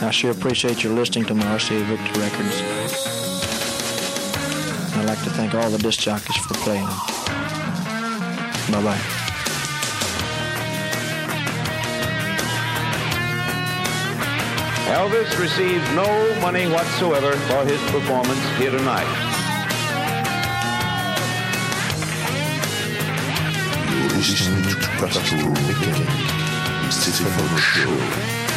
I sure appreciate your listening to my RCA Victor records. I'd like to thank all the disc jockeys for playing them. Bye bye. Elvis receives no money whatsoever for his performance here tonight. You're listening to Pastoral Weekend. Stephen Show.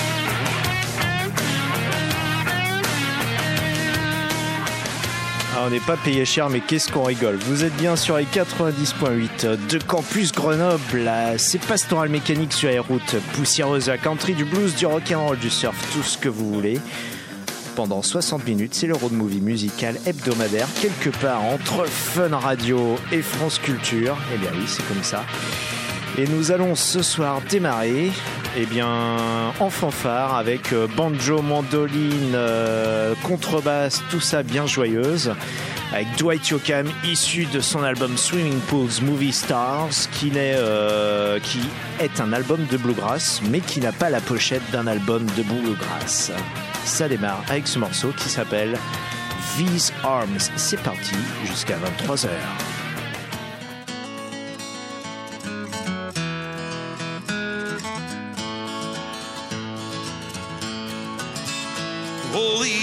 Ah, on n'est pas payé cher, mais qu'est-ce qu'on rigole. Vous êtes bien sur les 90.8 de Campus Grenoble. C'est Pastoral Mécanique sur les routes poussiéreuses, la country, du blues, du rock'n'roll, du surf, tout ce que vous voulez. Pendant 60 minutes, c'est le road movie musical hebdomadaire, quelque part entre Fun Radio et France Culture. Eh bien oui, c'est comme ça. Et nous allons ce soir démarrer eh bien, en fanfare avec euh, banjo, mandoline, euh, contrebasse, tout ça bien joyeuse. Avec Dwight Yoakam, issu de son album Swimming Pools Movie Stars, qui, n'est, euh, qui est un album de bluegrass, mais qui n'a pas la pochette d'un album de bluegrass. Ça démarre avec ce morceau qui s'appelle These Arms. C'est parti jusqu'à 23h.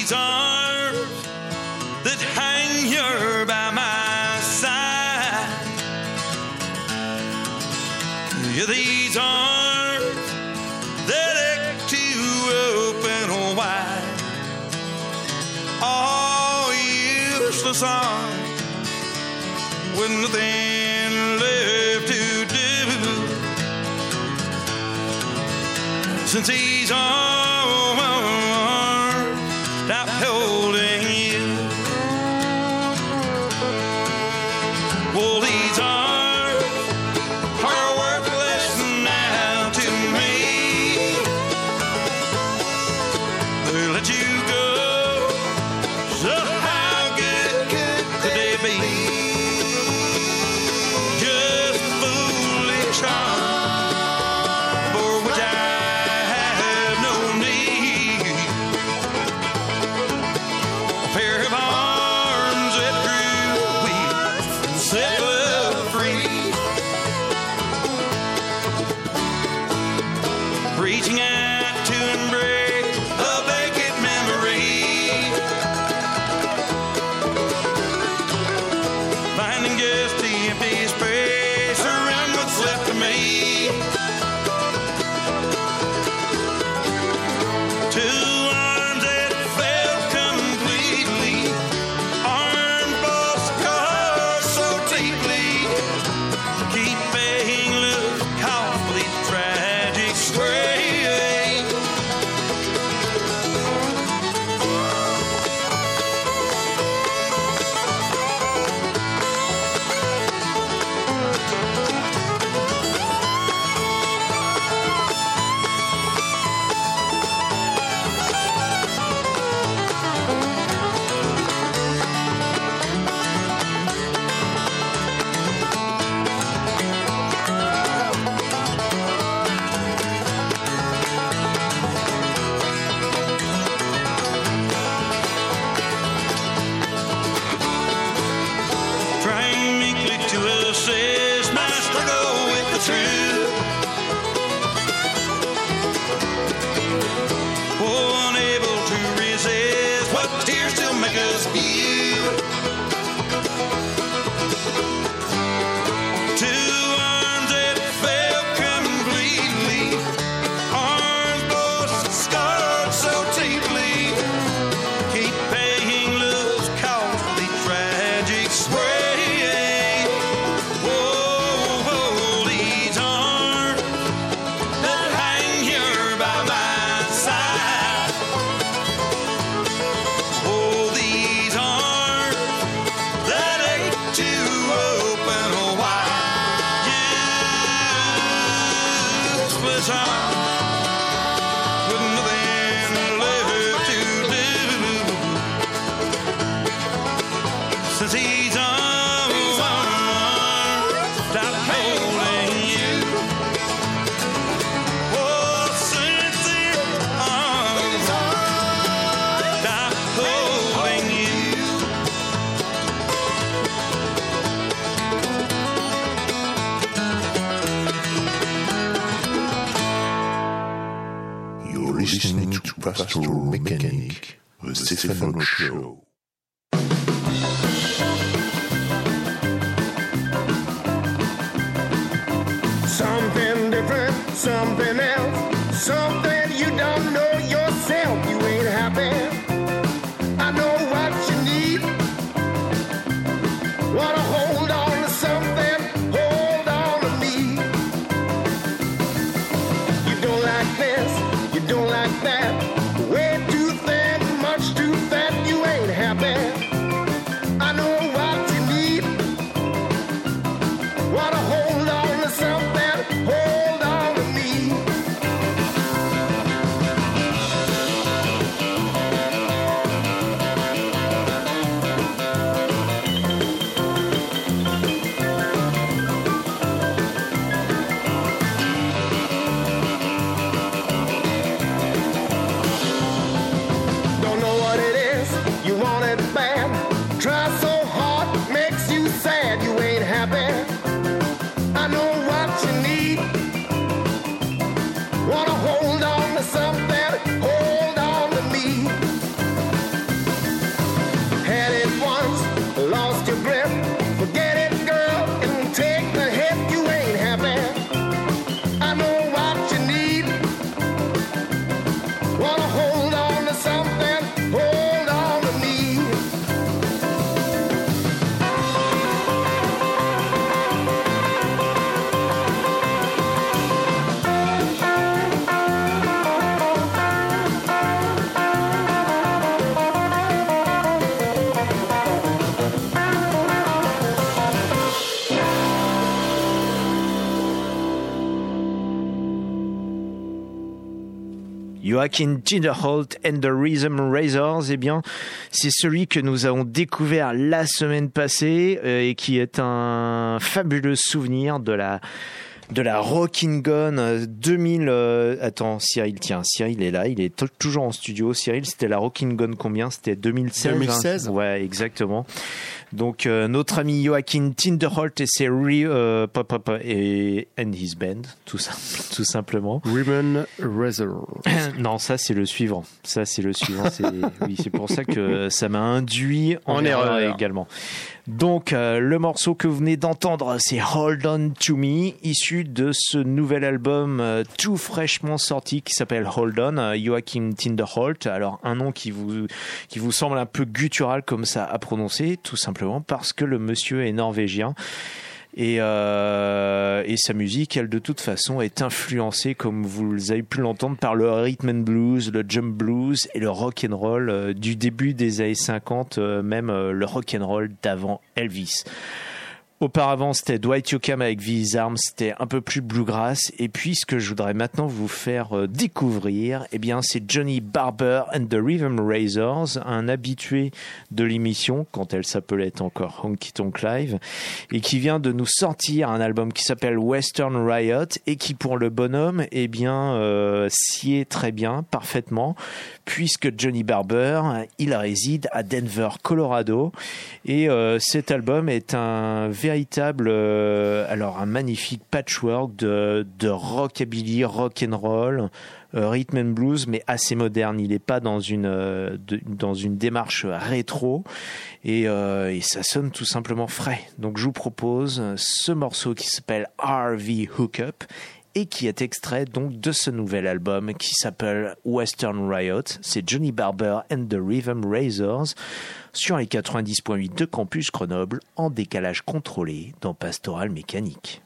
These arms that hang here by my side. Yeah, these arms that ache to open wide. All useless arms with nothing left to do. Since these arms to Pastoral Mechanic, the Stefano Show. Joachim Tinderholt and the Rhythm Razors, eh bien, c'est celui que nous avons découvert la semaine passée euh, et qui est un fabuleux souvenir de la de la Rockin' Gun euh, 2000. euh, attends, Cyril, tiens, Cyril est là, il est toujours en studio. Cyril, c'était la Rockin' Gun combien? C'était 2016 hein? 2016. Ouais, exactement. Donc euh, notre ami Joachim Tinderholt et ses re- euh, pop, pop, et and his band, tout tout simplement. Women Razor. Non, ça c'est le suivant. Ça c'est le suivant. C'est oui, c'est pour ça que ça m'a induit en, En erreur, erreur. également. Donc euh, le morceau que vous venez d'entendre, c'est Hold On To Me, issu de ce nouvel album tout fraîchement sorti qui s'appelle Hold On, Joachim Tinderholt. Alors un nom qui vous qui vous semble un peu guttural comme ça à prononcer, tout simplement parce que le monsieur est norvégien. Et, euh, et sa musique, elle, de toute façon, est influencée, comme vous avez pu l'entendre, par le rhythm and blues, le jump blues et le rock and roll euh, du début des années 50, euh, même le rock and roll d'avant Elvis. Auparavant, c'était Dwight Yoakam avec These Arms, c'était un peu plus bluegrass. Et puis, ce que je voudrais maintenant vous faire euh, découvrir, eh bien, c'est Johnny Barber and the Rhythm Razors, un habitué de l'émission quand elle s'appelait encore Honky Tonk Live, et qui vient de nous sortir un album qui s'appelle Western Riot et qui, pour le bonhomme, eh bien, euh, est très bien, parfaitement, puisque Johnny Barber, il réside à Denver, Colorado, et euh, cet album est un véritable, euh, alors un magnifique patchwork de, rockabilly, rock and roll, euh, rhythm and blues, mais assez moderne. Il n'est pas dans une euh, dans une démarche rétro et, et ça sonne tout simplement frais. Donc je vous propose ce morceau qui s'appelle RV Hookup et qui est extrait donc de ce nouvel album qui s'appelle Western Riot. C'est Johnny Barber and the Rhythm Razors sur les 90.8 de Campus Grenoble en décalage contrôlé dans Pastoral Mécanique.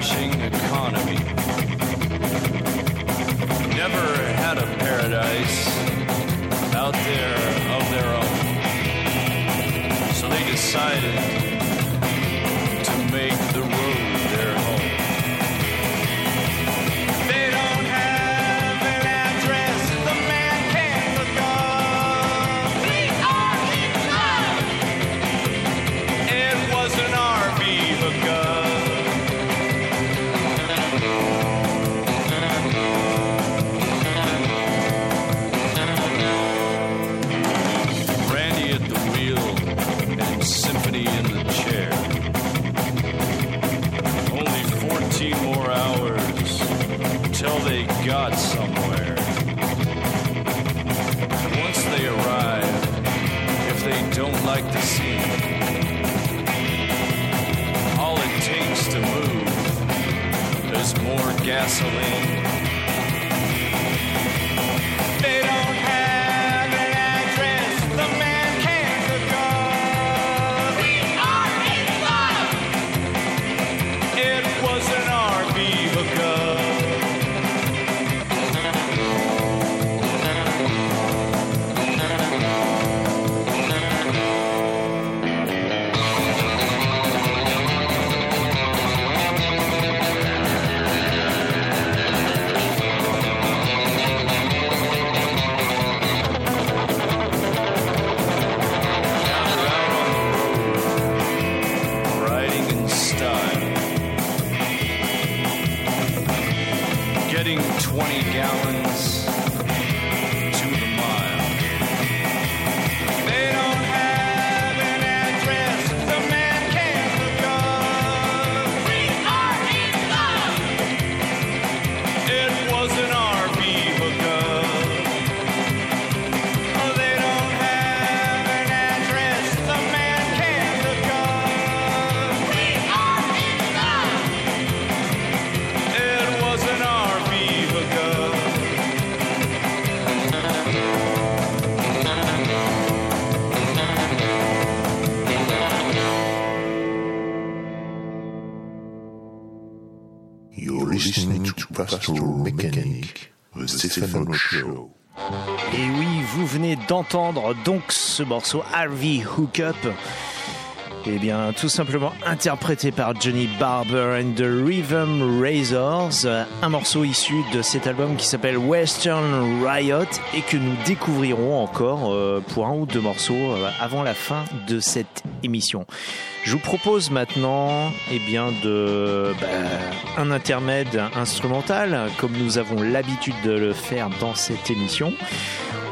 Crashing economy. Never had a paradise out there of their own. So they decided gasoline. Venez d'entendre donc ce morceau Harvey Hookup. Eh bien, tout simplement interprété par Johnny Barber and the Rhythm Razors, un morceau issu de cet album qui s'appelle Western Riot et que nous découvrirons encore euh, pour un ou deux morceaux euh, avant la fin de cette émission. Je vous propose maintenant eh bien, de, bah, un intermède instrumental, comme nous avons l'habitude de le faire dans cette émission.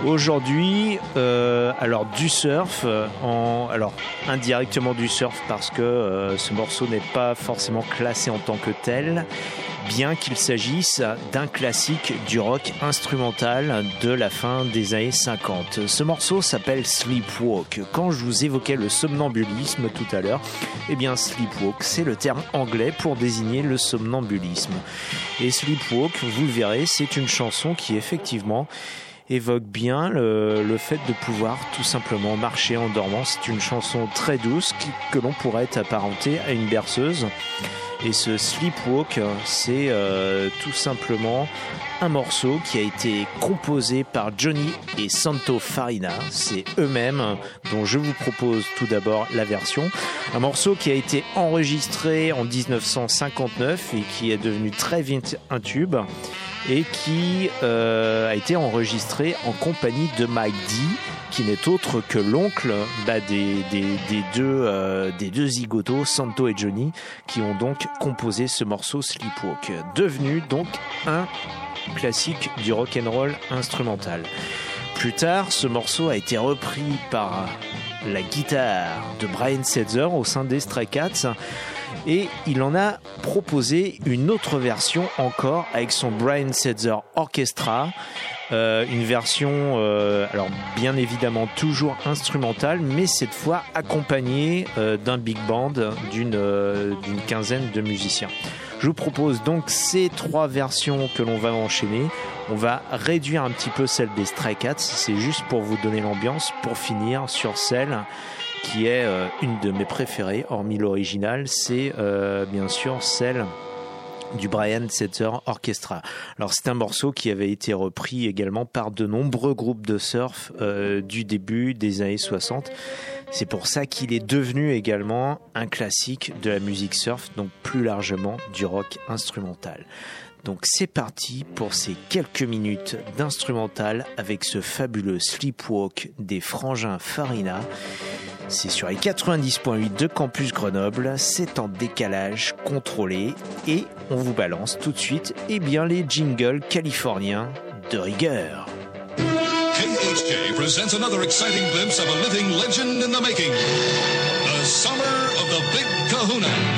Aujourd'hui, euh, alors du surf, euh, en, alors indirectement du surf parce que euh, ce morceau n'est pas forcément classé en tant que tel. bien qu'il s'agisse d'un classique du rock instrumental de la fin des années 50. Ce morceau s'appelle Sleepwalk. Quand je vous évoquais le somnambulisme tout à l'heure, eh bien Sleepwalk, c'est le terme anglais pour désigner le somnambulisme. Et Sleepwalk, vous le verrez, c'est une chanson qui effectivement évoque bien le, le, fait de pouvoir tout simplement marcher en dormant. C'est une chanson très douce qui, que l'on pourrait apparenter à une berceuse. Et ce Sleepwalk, c'est euh, tout simplement un morceau qui a été composé par Johnny et Santo Farina. C'est eux-mêmes dont je vous propose tout d'abord la version. Un morceau qui a été enregistré en 1959 et qui est devenu très vite un tube et qui euh, a été enregistré en compagnie de Mike D, qui n'est autre que l'oncle bah, des, des, des, deux, euh, des deux zigotos, Santo et Johnny, qui ont donc composé ce morceau Sleepwalk, devenu donc un classique du rock and roll instrumental. Plus tard, ce morceau a été repris par la guitare de Brian Setzer au sein des Stray Cats et il en a proposé une autre version encore avec son Brian Setzer Orchestra. Euh, une version, euh, alors bien évidemment toujours instrumentale, mais cette fois accompagnée euh, d'un big band d'une d'une quinzaine de musiciens. Je vous propose donc ces trois versions que l'on va enchaîner. On va réduire un petit peu celle des Stray Cats, c'est juste pour vous donner l'ambiance, pour finir sur celle qui est euh, une de mes préférées, hormis l'original, c'est euh, bien sûr celle du Brian Setzer Orchestra. Alors c'est un morceau qui avait été repris également par de nombreux groupes de surf euh, du début des années 60. C'est pour ça qu'il est devenu également un classique de la musique surf, donc plus largement du rock instrumental. Donc c'est parti pour ces quelques minutes d'instrumental avec ce fabuleux sleepwalk des frangins Farina. C'est sur les 90.8 de Campus Grenoble, c'est en décalage contrôlé et on vous balance tout de suite eh bien, les jingles californiens de rigueur. Presents another exciting glimpse of a living legend in the making. The summer of the Kahuna.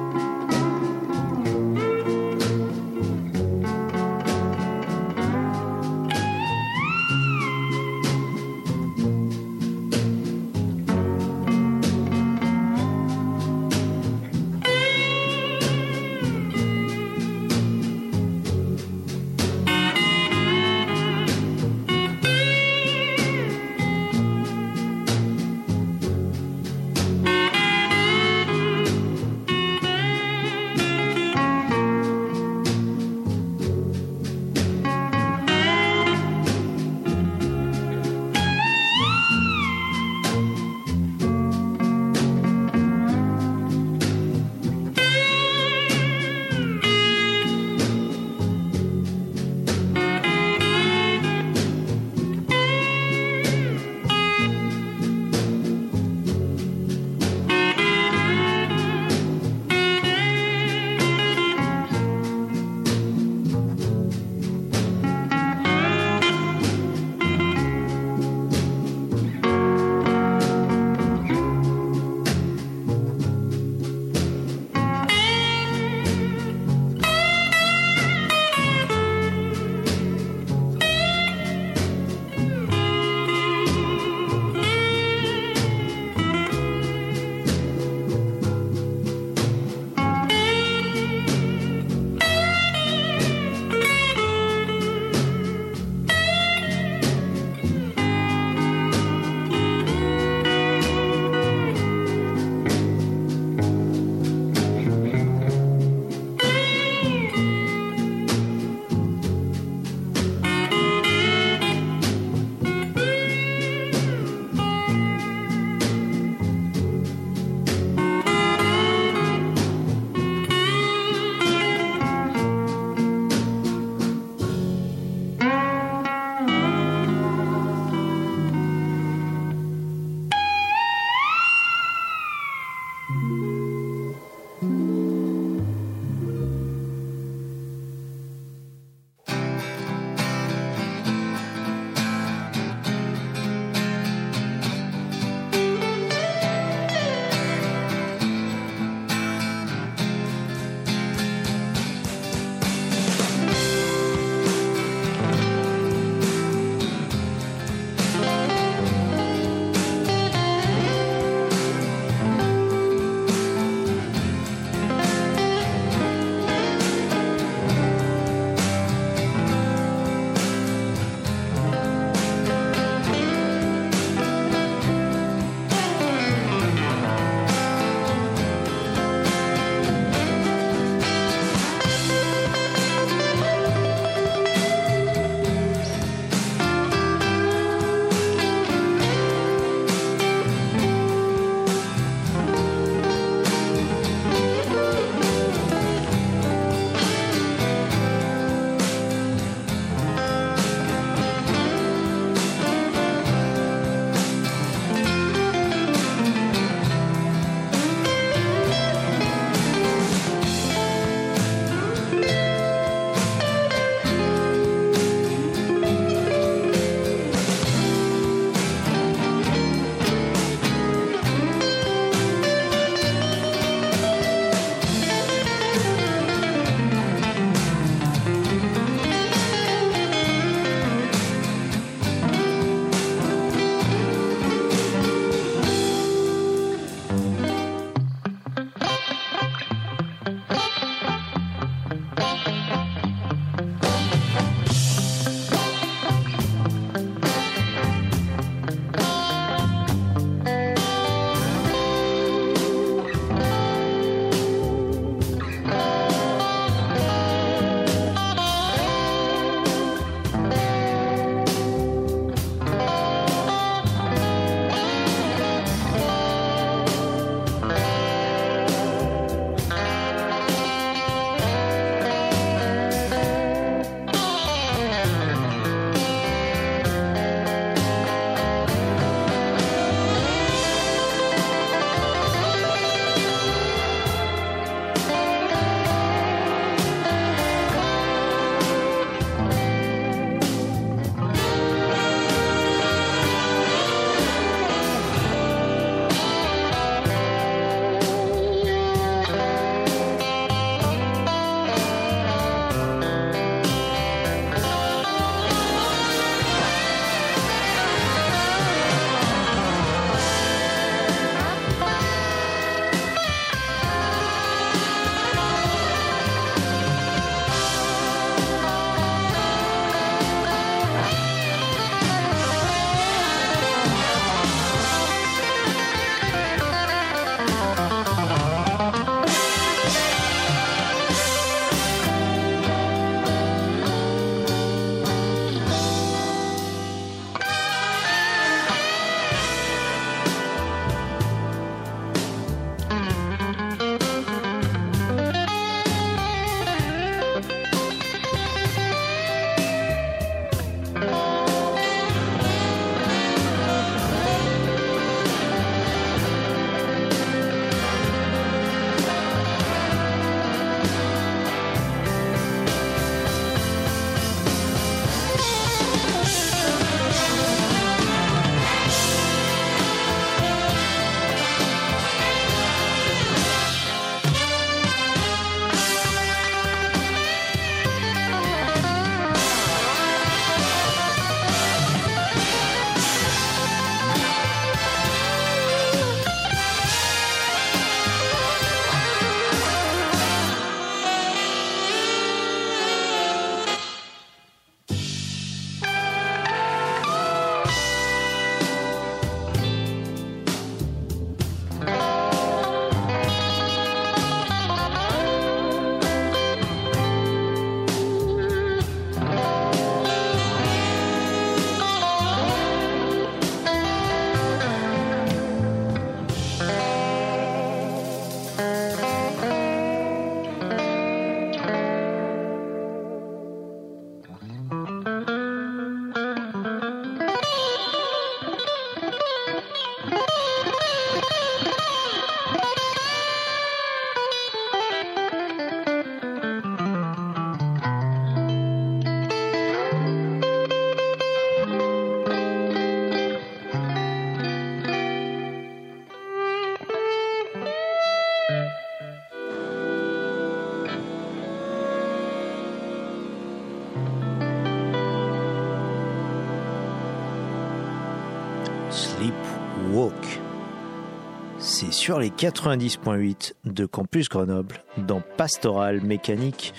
Sur les 90.8 de Campus Grenoble dans Pastoral Mécanique.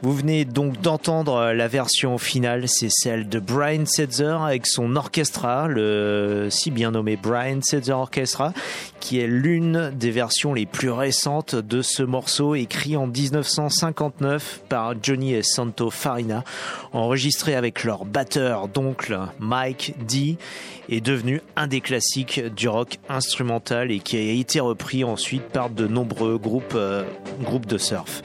Vous venez donc d'entendre la version finale, c'est celle de Brian Setzer avec son orchestra, le si bien nommé Brian Setzer Orchestra, qui est l'une des versions les plus récentes de ce morceau écrit en 1959 par Johnny et Santo Farina, enregistré avec leur batteur d'oncle Mike D, est devenu un des classiques du rock instrumental et qui a été repris ensuite par de nombreux groupes, euh, groupes de surf.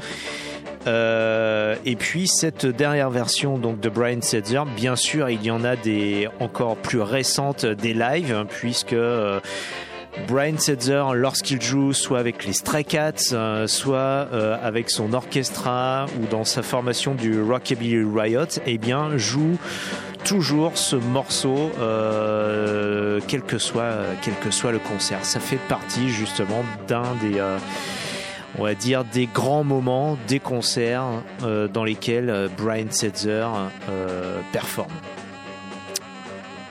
Euh, et puis cette dernière version donc de Brian Setzer, bien sûr, il y en a des encore plus récentes des lives, puisque euh, Brian Setzer, lorsqu'il joue soit avec les Stray Cats, euh, soit euh, avec son orchestra ou dans sa formation du Rockabilly Riot, eh bien, joue toujours ce morceau, euh, quel que soit le concert. Ça fait partie justement d'un des on va dire des grands moments des concerts dans lesquels Brian Setzer performe.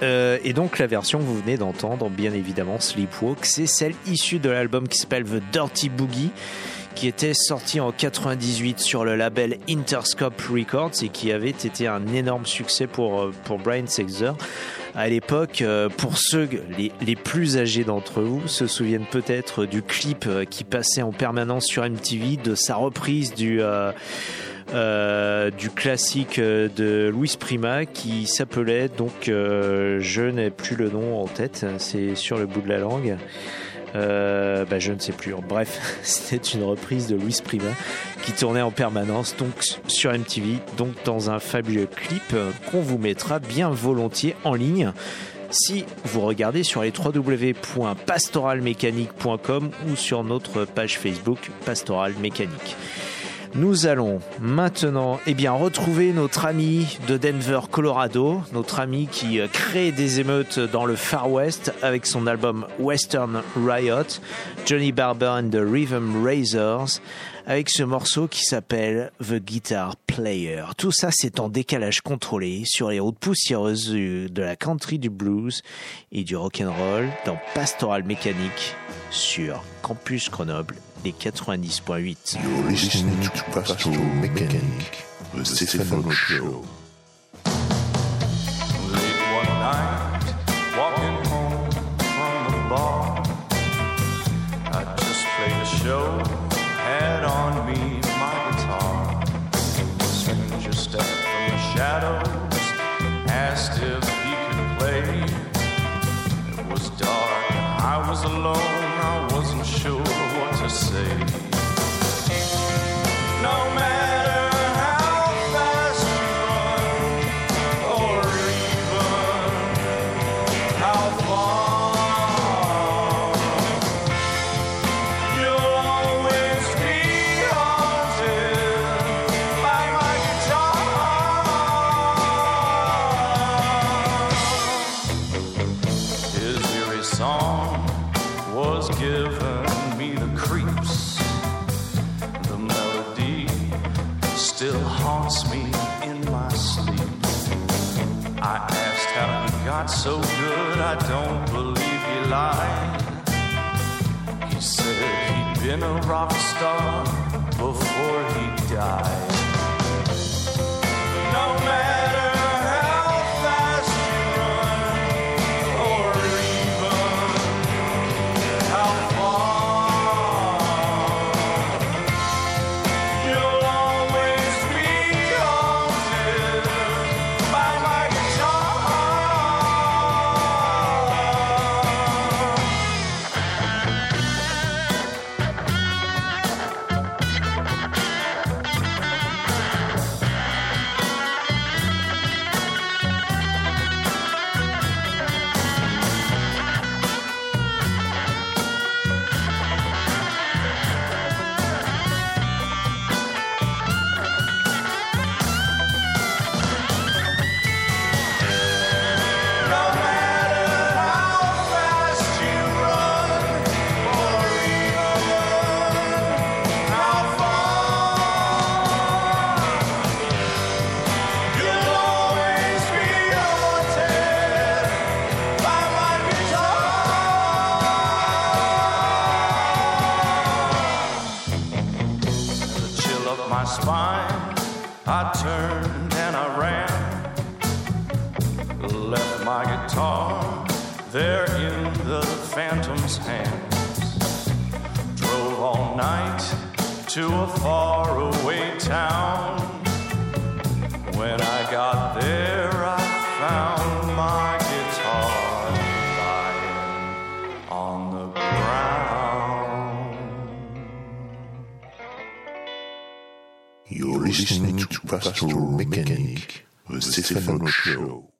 Euh, et donc la version que vous venez d'entendre, bien évidemment, Sleepwalk, c'est celle issue de l'album qui s'appelle The Dirty Boogie, qui était sorti en 98 sur le label Interscope Records et qui avait été un énorme succès pour, euh, pour Brian Setzer. À l'époque, euh, pour ceux les, les plus âgés d'entre vous se souviennent peut-être du clip qui passait en permanence sur MTV, de sa reprise du euh, du classique euh, de Louis Prima qui s'appelait donc euh, je n'ai plus le nom en tête, c'est sur le bout de la langue. Euh, bah, je ne sais plus. Bref, c'était une reprise de Louis Prima qui tournait en permanence donc sur MTV, donc dans un fabuleux clip qu'on vous mettra bien volontiers en ligne si vous regardez sur les www.pastoralmécanique.com ou sur notre page Facebook Pastoral Mécanique. Nous allons maintenant eh bien, retrouver notre ami de Denver, Colorado, notre ami qui euh, crée des émeutes dans le Far West avec son album Western Riot, Johnny Barber and the Rhythm Razors, avec ce morceau qui s'appelle The Guitar Player. Tout ça, c'est en décalage contrôlé sur les routes poussiéreuses de la country, du blues et du rock'n'roll dans Pastoral Mécanique sur Campus Grenoble et 90.8. You're listening to Pastoral Mechanic, the Stefano Show. Been a rock star before he died. Pastoral Mechanic, the Stefano Show.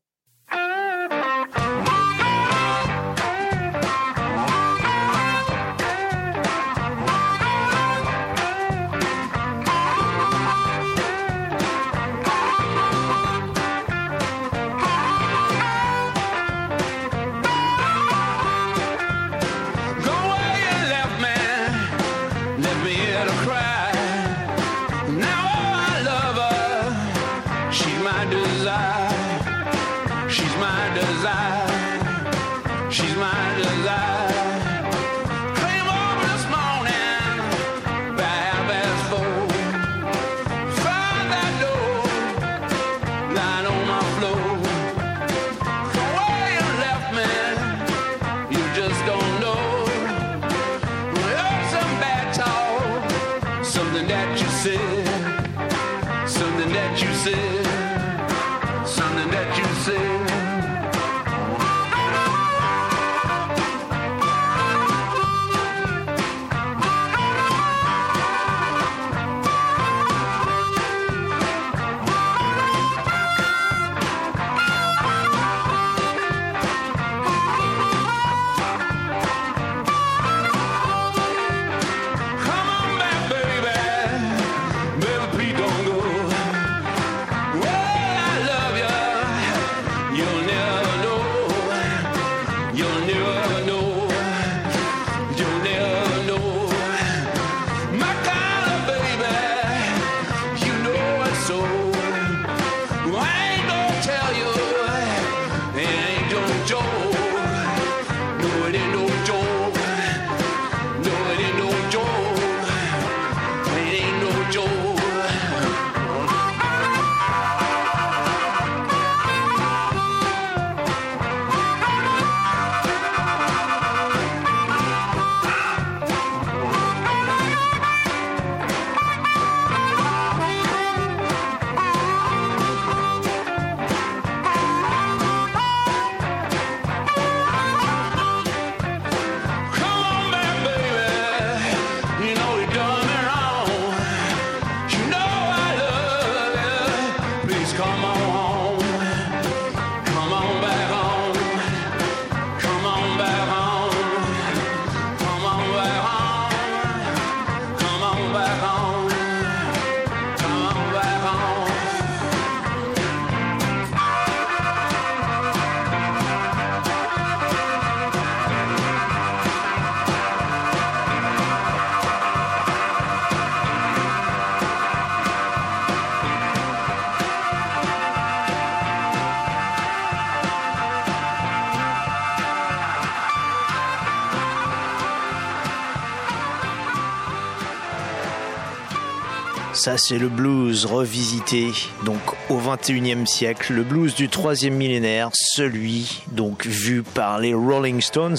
Ça, c'est le blues revisité, donc au 21e siècle, le blues du troisième millénaire, celui donc vu par les Rolling Stones,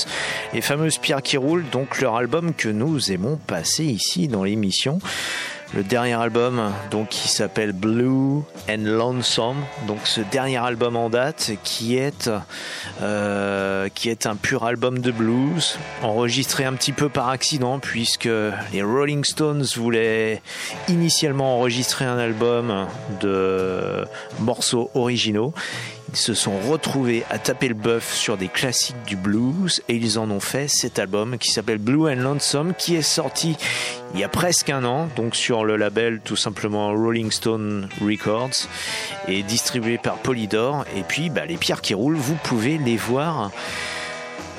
les fameuses pierres qui roulent, donc leur album que nous aimons passer ici dans l'émission. Le dernier album, donc qui s'appelle Blue and Lonesome, donc ce dernier album en date qui est euh, qui est un pur album de blues, enregistré un petit peu par accident puisque les Rolling Stones voulaient initialement enregistrer un album de morceaux originaux. Se sont retrouvés à taper le bœuf sur des classiques du blues et ils en ont fait cet album qui s'appelle Blue and Lonesome qui est sorti il y a presque un an, donc sur le label tout simplement Rolling Stone Records et distribué par Polydor. Et puis bah, les pierres qui roulent, vous pouvez les voir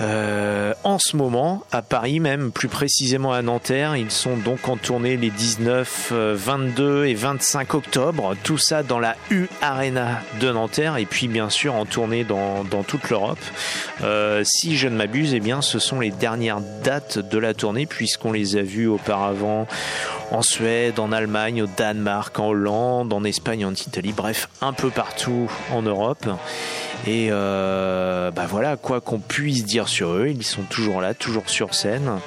euh, en ce moment, à Paris même, plus précisément à Nanterre, ils sont donc en tournée les 19, euh, 22 et 25 octobre. Tout ça dans la U Arena de Nanterre et puis bien sûr en tournée dans, dans toute l'Europe. Euh, si je ne m'abuse, eh bien, ce sont les dernières dates de la tournée puisqu'on les a vus auparavant en Suède, en Allemagne, au Danemark, en Hollande, en Espagne, en Italie, bref, un peu partout en Europe. Et euh, bah voilà, quoi qu'on puisse dire sur eux, ils sont toujours là, toujours sur scène,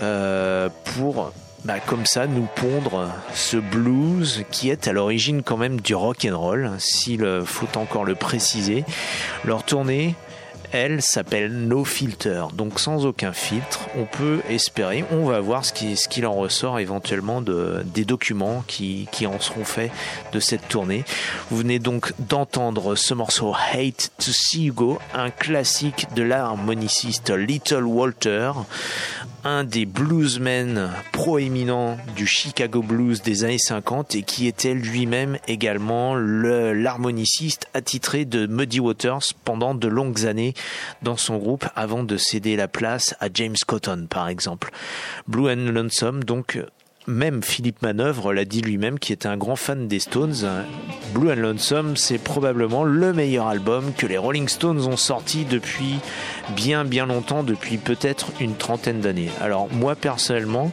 euh, pour bah, comme ça nous pondre ce blues qui est à l'origine quand même du rock and roll, s'il faut encore le préciser. Leur tournée elle s'appelle No Filter. Donc sans aucun filtre, on peut espérer, on va voir ce qu'il en ressort éventuellement de, des documents qui, qui en seront faits de cette tournée. Vous venez donc d'entendre ce morceau Hate to See You Go, un classique de l'harmoniciste Little Walter, un des bluesmen proéminents du Chicago Blues des années 50 et qui était lui-même également l'harmoniciste attitré de Muddy Waters pendant de longues années dans son groupe avant de céder la place à James Cotton par exemple. Blue and Lonesome donc même Philippe Manœuvre l'a dit lui-même, qui était un grand fan des Stones. Blue and Lonesome, c'est probablement le meilleur album que les Rolling Stones ont sorti depuis bien bien longtemps, depuis peut-être une trentaine d'années. Alors moi personnellement,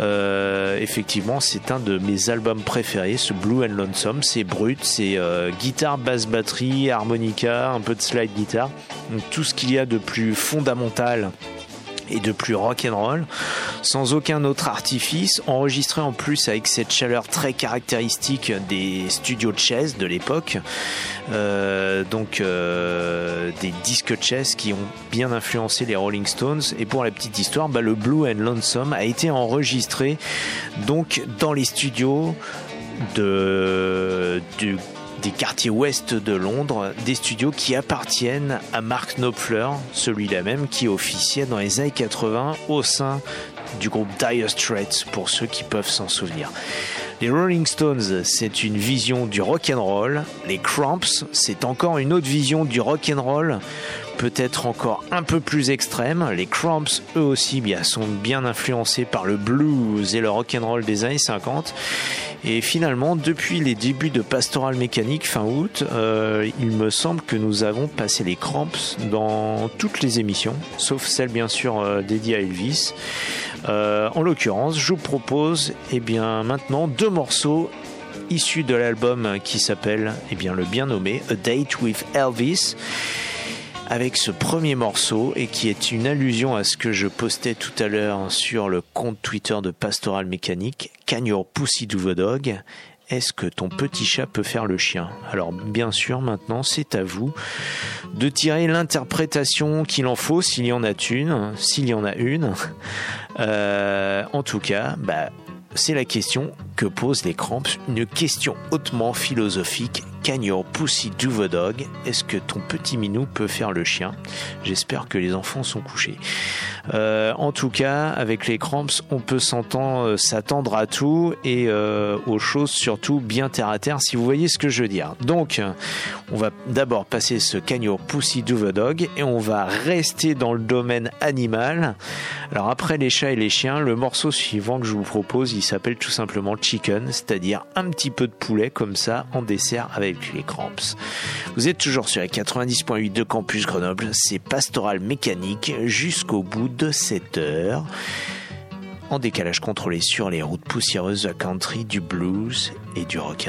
euh, effectivement, c'est un de mes albums préférés, ce Blue and Lonesome. C'est brut, c'est euh, guitare, basse, batterie, harmonica, un peu de slide guitare, tout ce qu'il y a de plus fondamental et de plus rock and roll, sans aucun autre artifice, enregistré en plus avec cette chaleur très caractéristique des studios de chess de l'époque, euh, donc euh, des disques chess qui ont bien influencé les Rolling Stones. Et pour la petite histoire, bah, le Blue and Lonesome a été enregistré donc dans les studios de, du des quartiers ouest de Londres, des studios qui appartiennent à Mark Knopfler, celui-là même qui officiait dans les années 80 au sein du groupe Dire Straits, pour ceux qui peuvent s'en souvenir. Les Rolling Stones, c'est une vision du rock and roll. Les Cramps, c'est encore une autre vision du rock and roll, peut-être encore un peu plus extrême. Les Cramps, eux aussi, sont bien influencés par le blues et le rock and roll des années 50. Et finalement, depuis les débuts de Pastoral Mécanique fin août, euh, il me semble que nous avons passé les cramps dans toutes les émissions, sauf celle bien sûr euh, dédiée à Elvis. Euh, en l'occurrence, je vous propose eh bien, maintenant deux morceaux issus de l'album qui s'appelle eh bien, le bien nommé A Date with Elvis avec ce premier morceau et qui est une allusion à ce que je postais tout à l'heure sur le compte Twitter de Pastoral Mécanique. Can your pussy do? Est-ce que ton petit chat peut faire le chien? Alors bien sûr, maintenant c'est à vous de tirer l'interprétation qu'il en faut, s'il y en a une, s'il y en a une. Euh, en tout cas, bah, c'est la question que posent les cramps, une question hautement philosophique. Can your pussy do the dog Est-ce que ton petit minou peut faire le chien? J'espère que les enfants sont couchés. Euh, en tout cas, avec les cramps, on peut euh, s'attendre à tout et euh, aux choses surtout bien terre à terre, si vous voyez ce que je veux dire. Donc, on va d'abord passer ce Can your pussy do the dog et on va rester dans le domaine animal. Alors après les chats et les chiens, le morceau suivant que je vous propose, il s'appelle tout simplement chicken, c'est-à-dire un petit peu de poulet comme ça en dessert avec les cramps. Vous êtes toujours sur la 90.8 de Campus Grenoble, c'est pastoral mécanique jusqu'au bout de 7 heures en décalage contrôlé sur les routes poussiéreuses de country, du blues et du rock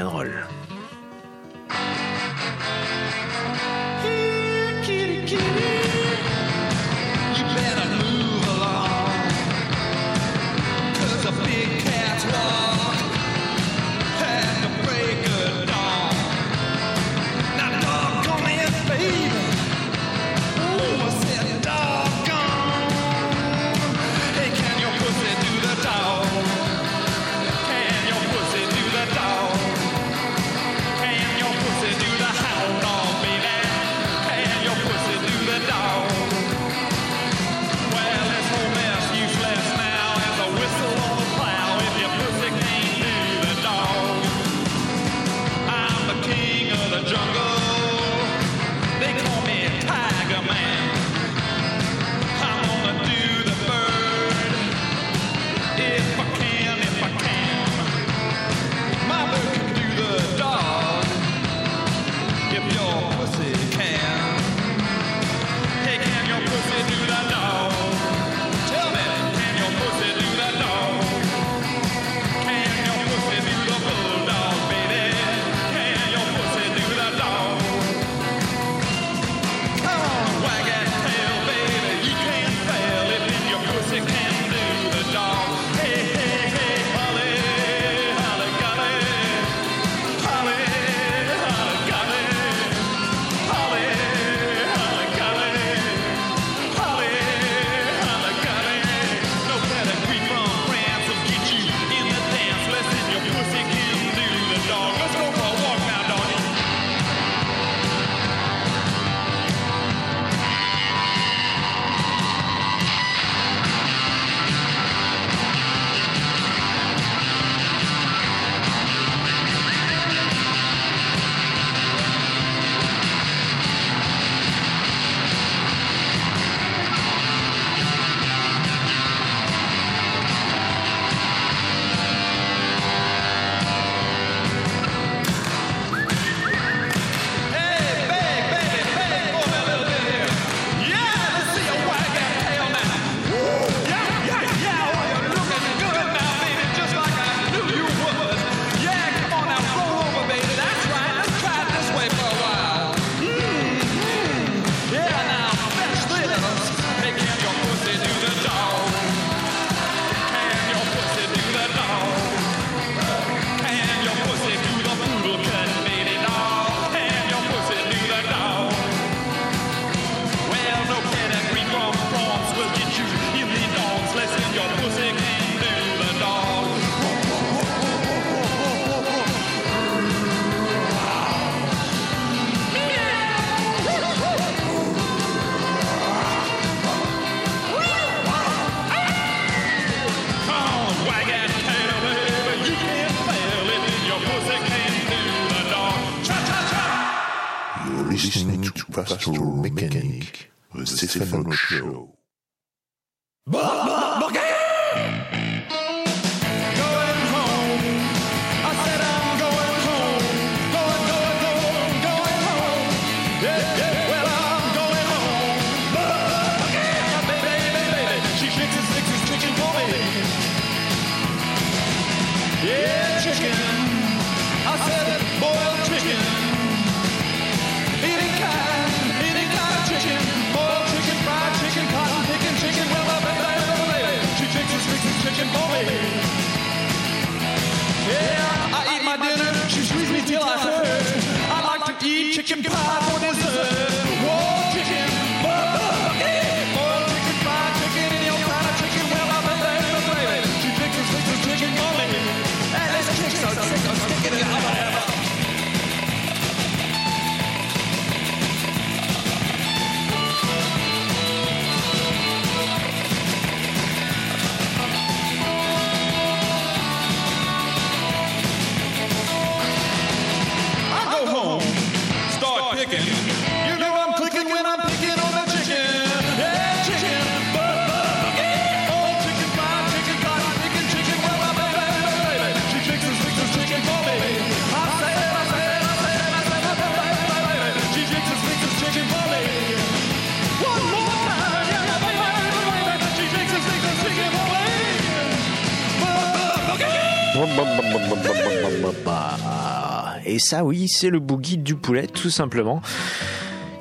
Et ça, oui, c'est le boogie du poulet, tout simplement.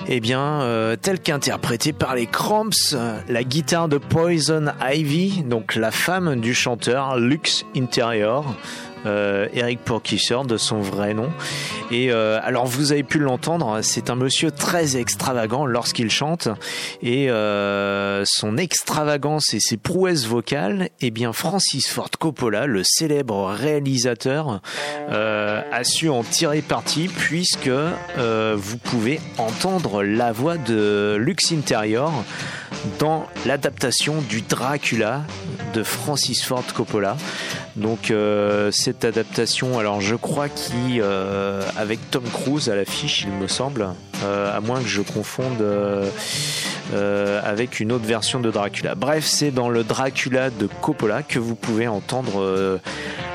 Eh bien, euh, tel qu'interprété par les Cramps, la guitare de Poison Ivy, donc la femme du chanteur Lux Interior, Eric Porkisser de son vrai nom. Et euh, alors vous avez pu l'entendre, c'est un monsieur très extravagant lorsqu'il chante et euh, son extravagance et ses prouesses vocales, eh bien Francis Ford Coppola, le célèbre réalisateur, euh, a su en tirer parti puisque euh, vous pouvez entendre la voix de Lux Interior dans l'adaptation du Dracula de Francis Ford Coppola. Donc euh, cette adaptation, alors je crois qu'il euh, avec Tom Cruise à l'affiche, il me semble, euh, à moins que je confonde euh, euh, avec une autre version de Dracula. Bref, c'est dans le Dracula de Coppola que vous pouvez entendre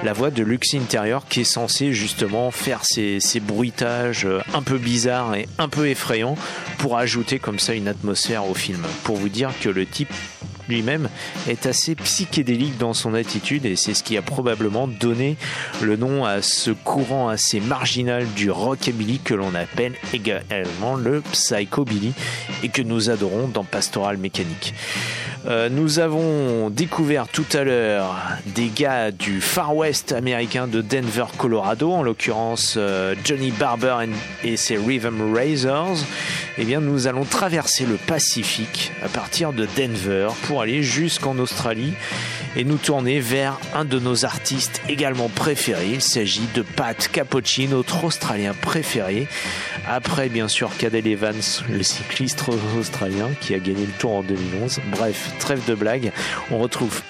la voix de Lux Interior qui est censé justement faire ces, bruitages un peu bizarres et un peu effrayants pour ajouter comme ça une atmosphère au film. Pour vous dire que le type lui-même est assez psychédélique dans son attitude et c'est ce qui a probablement donné le nom à ce courant assez marginal du rockabilly que l'on appelle le psychobilly et que nous adorons dans Pastoral Mécanique. Euh, nous avons découvert tout à l'heure des gars du Far West américain de Denver, Colorado, en l'occurrence euh, Johnny Barber et ses Rhythm Razors. Eh bien, nous allons traverser le Pacifique à partir de Denver pour aller jusqu'en Australie et nous tourner vers un de nos artistes également préférés. Il s'agit de Pat Capocci, notre Australien préféré. Après, bien sûr, Cadel Evans, le cycliste australien qui a gagné le Tour en 2011. Bref, trêve de blague. On retrouve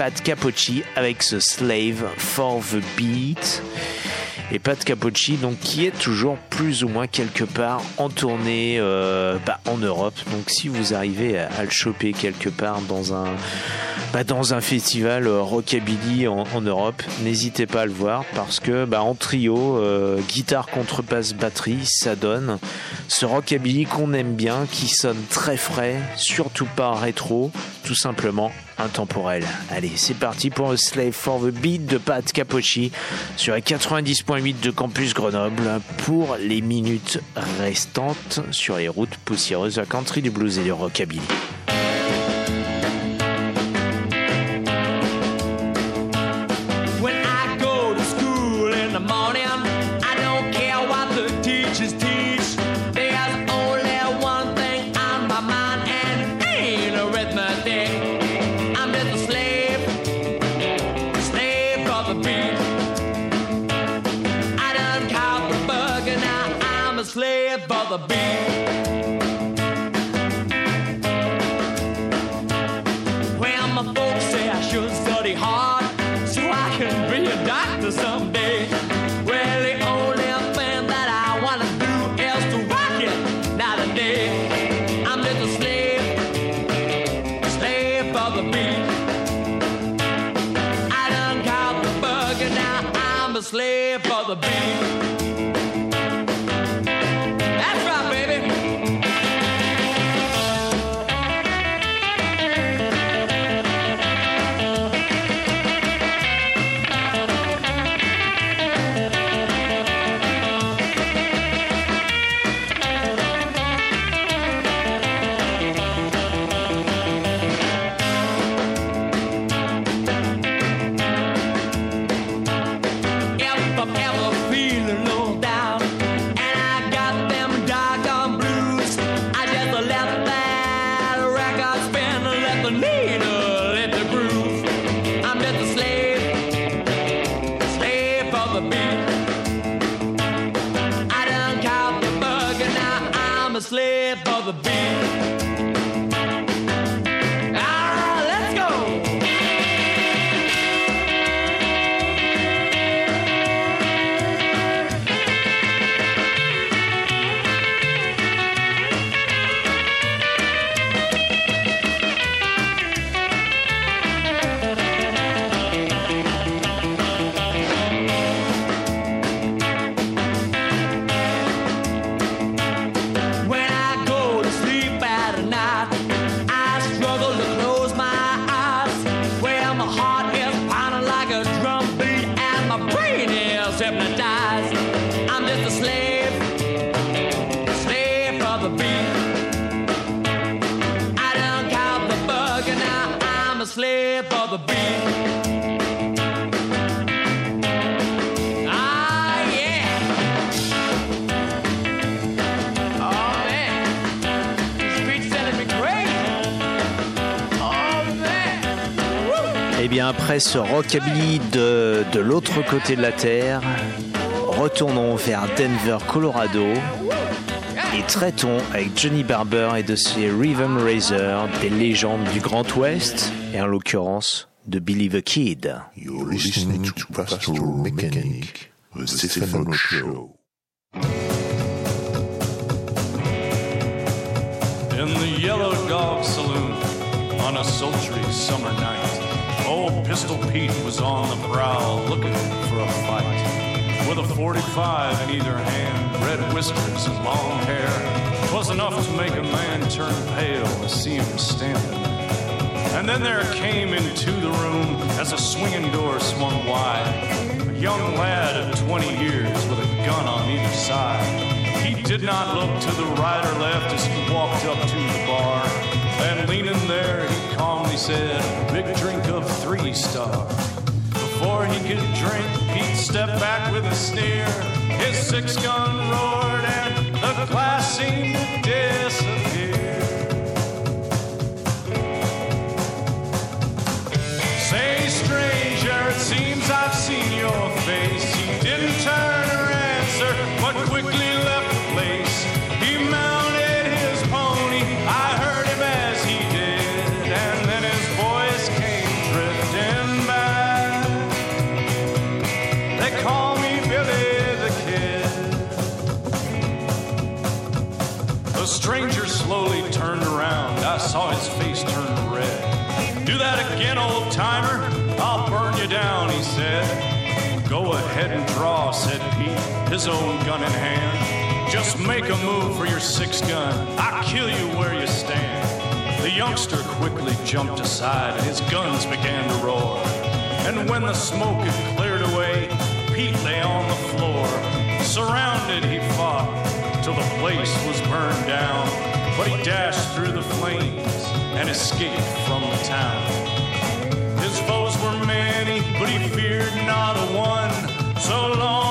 Pat Capocci avec ce Slave for the Beat. Et Pat Capocci, donc, qui est toujours plus ou moins quelque part en tournée euh, bah, en Europe. Donc, si vous arrivez à, le choper quelque part dans un, bah, dans un festival euh, rockabilly en, en Europe, n'hésitez pas à le voir parce que bah, en trio, euh, guitare, contrebasse, batterie, ça donne ce rockabilly qu'on aime bien, qui sonne très frais, surtout pas rétro, tout simplement intemporel. Allez, c'est parti pour Slave for the Beat de Pat Capocci sur les 90.8 de Campus Grenoble pour les minutes restantes sur les routes poussiéreuses à country du blues et du rockabilly. Eh bien, après ce rockabilly de, de l'autre côté de la Terre, retournons vers Denver, Colorado traitons avec Johnny Barber et de ses Rhythm Razor des légendes du Grand Ouest et en l'occurrence de Billy the Kid. You're listening to Pastoral Mechanic, the Stefano Show. In the Yellow Dog Saloon on a sultry summer night, old Pistol Pete was on the prowl looking for a fight. With a 45 in either hand, red whiskers and long hair. 'twas enough to make a man turn pale to see him standing. And then there came into the room as a swinging door swung wide, a young lad of 20 years with a gun on either side. He did not look to the right or left as he walked up to the bar. And leaning there, he calmly said, Big drink of three star. Before he could drink, Pete stepped back with a sneer. His six gun roared and the glass seemed to disappear. Say, stranger, it seems I've seen your face. Stranger slowly turned around. I saw his face turn red. Do that again, old timer. I'll burn you down, he said. Go ahead and draw, said Pete, his own gun in hand. Just make a move for your six gun. I'll kill you where you stand. The youngster quickly jumped aside and his guns began to roar. And when the smoke had cleared away, Pete lay on the floor. Surrounded, he fought till the place was burned down. But he dashed through the flames and escaped from the town. His foes were many, but he feared not a one, so long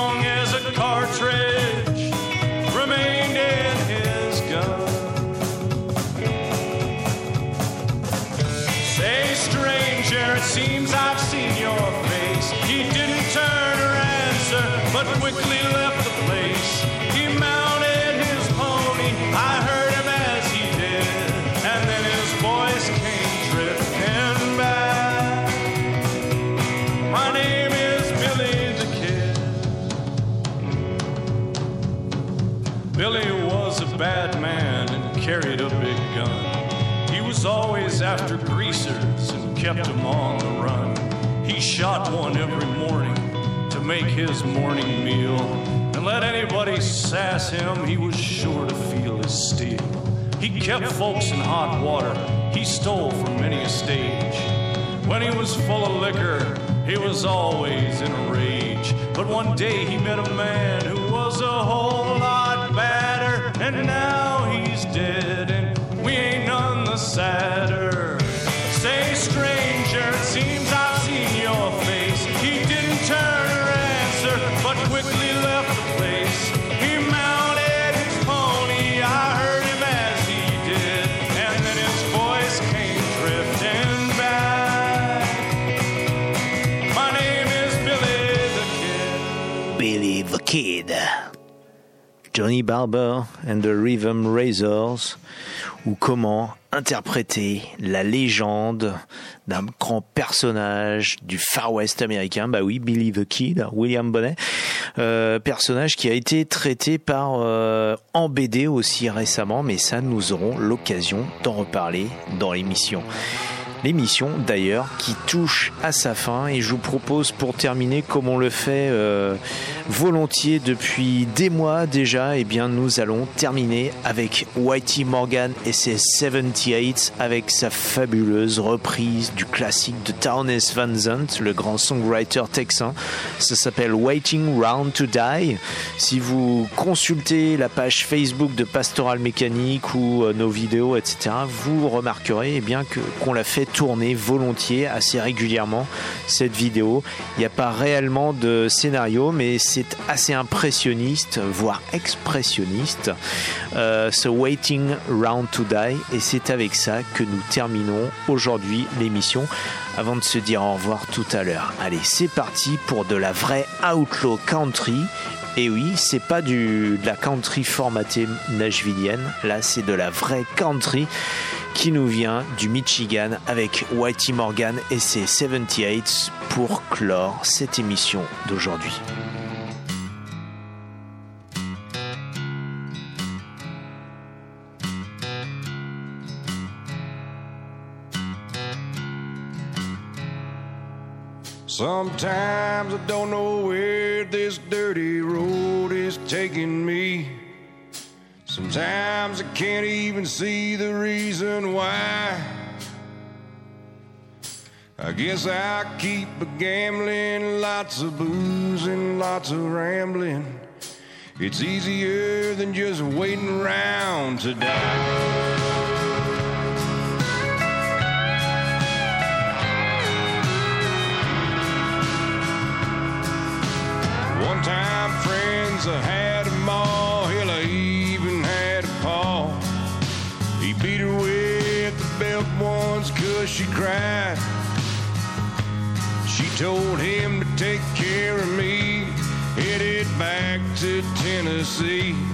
was always after greasers and kept them on the run. He shot one every morning to make his morning meal. And let anybody sass him, he was sure to feel his steel. He kept folks in hot water, he stole from many a stage. When he was full of liquor, he was always in a rage. But one day he met a man who was a whole lot badder, and now sadder. Say, stranger, it seems I've seen your face. He didn't turn or answer, but quickly left the place. He mounted his pony, I heard him as he did, and then his voice came drifting back. My name is Billy the Kid. Billy the Kid. Johnny Barber and the Rhythm Razors, ou comment interpréter la légende d'un grand personnage du Far West américain, bah oui, Billy the Kid, William Bonnet, euh, personnage qui a été traité par euh, en BD aussi récemment, mais ça nous aurons l'occasion d'en reparler dans l'émission. L'émission d'ailleurs qui touche à sa fin. Et je vous propose pour terminer comme on le fait euh, volontiers depuis des mois déjà, et bien nous allons terminer avec Whitey Morgan et ses 78 avec sa fabuleuse reprise du classique de Townes Van Zandt, le grand songwriter texan. Ça s'appelle Waiting Round to Die. Si vous consultez la page Facebook de Pastoral Mécanique ou euh, nos vidéos, etc., vous remarquerez eh bien qu'on l'a fait tourner volontiers assez régulièrement cette vidéo. Il n'y a pas réellement de scénario, mais c'est assez impressionniste, voire expressionniste. Euh, ce Waiting Round to Die, et c'est avec ça que nous terminons aujourd'hui l'émission. Avant de se dire au revoir tout à l'heure. Allez, c'est parti pour de la vraie outlaw country. Et oui, c'est pas du, de la country formatée nashvillienne. Là, c'est de la vraie country qui nous vient du Michigan avec Whitey Morgan et ses 78 pour clore cette émission d'aujourd'hui. Sometimes I don't know where this dirty road is taking me. Sometimes I can't even see the reason why. I guess I keep a gambling, lots of booze and lots of rambling. It's easier than just waiting around to die. see.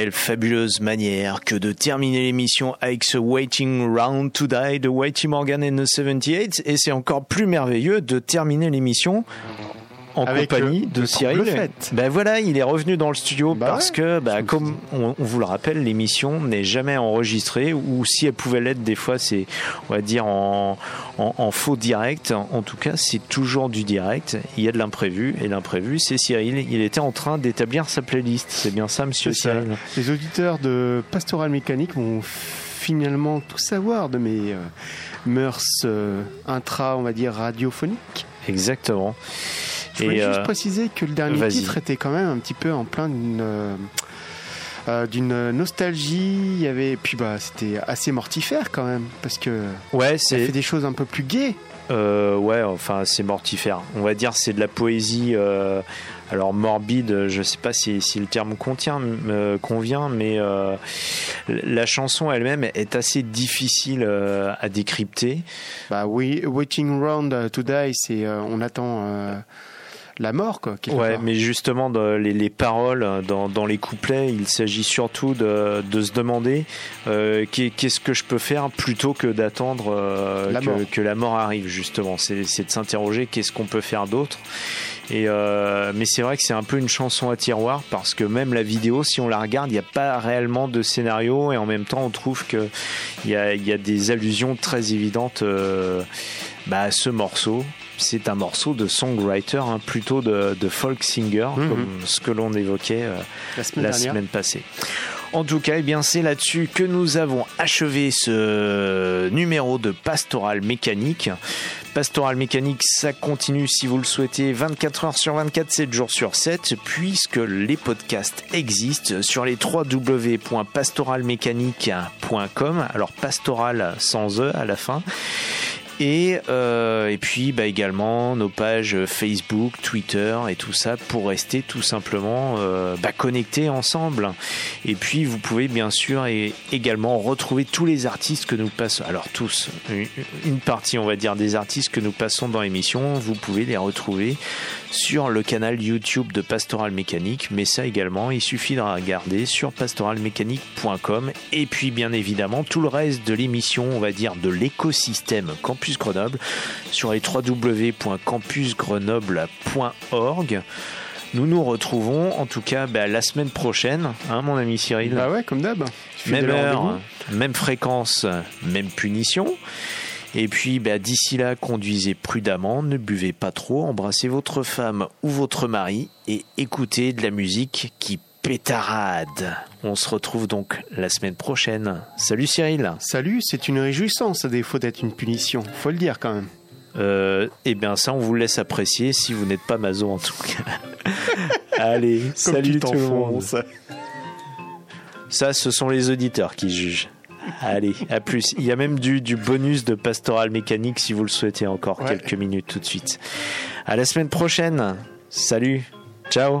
Quelle fabuleuse manière que de terminer l'émission avec ce Waiting Round to Die de Whitey Morgan and the 78 et c'est encore plus merveilleux de terminer l'émission en Avec compagnie le- de le Cyril. Ben voilà, il est revenu dans le studio Bah parce ouais. que, bah, comme on, on vous le rappelle, l'émission n'est jamais enregistrée ou si elle pouvait l'être, des fois c'est, on va dire, en, en, en faux direct. En tout cas, c'est toujours du direct. Il y a de l'imprévu et l'imprévu, c'est Cyril. Il était en train d'établir sa playlist. C'est bien ça, monsieur ça. Cyril Les auditeurs de Pastoral Mécanique vont finalement tout savoir de mes euh, mœurs euh, intra, on va dire, radiophoniques. Exactement. Je voulais juste euh, préciser que le dernier titre était quand même un petit peu en plein d'une euh, euh, d'une nostalgie. Il y avait, puis bah, c'était assez mortifère quand même parce que Ouais, c'est fait des choses un peu plus gaies. Euh, ouais, enfin, c'est mortifère. On va dire c'est de la poésie. euh, alors morbide, je sais pas si, si le terme contient, euh, convient, mais la chanson elle-même est assez difficile à décrypter. Bah oui, Waiting Round to Die, c'est on attend la mort quoi. Ouais, part. mais justement, dans les, les paroles, dans, dans les couplets, il s'agit surtout de, de se demander euh, qu'est- qu'est-ce que je peux faire plutôt que d'attendre euh, que, la mort arrive, justement. C'est de s'interroger qu'est-ce qu'on peut faire d'autre. Et euh, mais c'est vrai que c'est un peu une chanson à tiroir parce que même la vidéo, si on la regarde, il n'y a pas réellement de scénario et en même temps, on trouve que il y a, il y a des allusions très évidentes euh, bah, à ce morceau. C'est un morceau de songwriter, hein, plutôt de, de folk singer, Mhm. comme ce que l'on évoquait euh, la semaine la dernière. semaine passée. En tout cas, eh bien, c'est là-dessus que nous avons achevé ce numéro de Pastoral Mécanique. Pastoral Mécanique, ça continue si vous le souhaitez 24 heures sur 24, 7 jours sur 7, puisque les podcasts existent sur les www.pastoralmécanique.com. Alors pastoral sans E à la fin. Et, euh, et puis bah, également nos pages Facebook, Twitter et tout ça pour rester tout simplement euh, bah, connectés ensemble. Et puis vous pouvez bien sûr et également retrouver tous les artistes que nous passons. Alors tous, une- une partie on va dire des artistes que nous passons dans l'émission, vous pouvez les retrouver sur le canal YouTube de Pastoral Mécanique. Mais ça également, il suffit de regarder sur pastoralmécanique.com. Et puis bien évidemment tout le reste de l'émission, on va dire de l'écosystème Campus Grenoble sur les www.campusgrenoble.org. Nous nous retrouvons en tout cas bah, la semaine prochaine, hein, mon ami Cyril. Bah ouais, comme d'hab. Même heure, même fréquence, même punition. Et puis bah, d'ici là, conduisez prudemment, ne buvez pas trop, embrassez votre femme ou votre mari et écoutez de la musique qui pétarade. On se retrouve donc la semaine prochaine. Salut Cyril. Salut, c'est une réjouissance à défaut d'être une punition. Faut le dire quand même. Euh, eh bien ça, on vous laisse apprécier si vous n'êtes pas maso en tout cas. Allez, salut tout le monde. Ça, ce sont les auditeurs qui jugent. Allez, à plus. Il y a même du, du bonus de pastoral mécanique si vous le souhaitez encore Ouais. quelques minutes tout de suite. À la semaine prochaine. Salut. Ciao.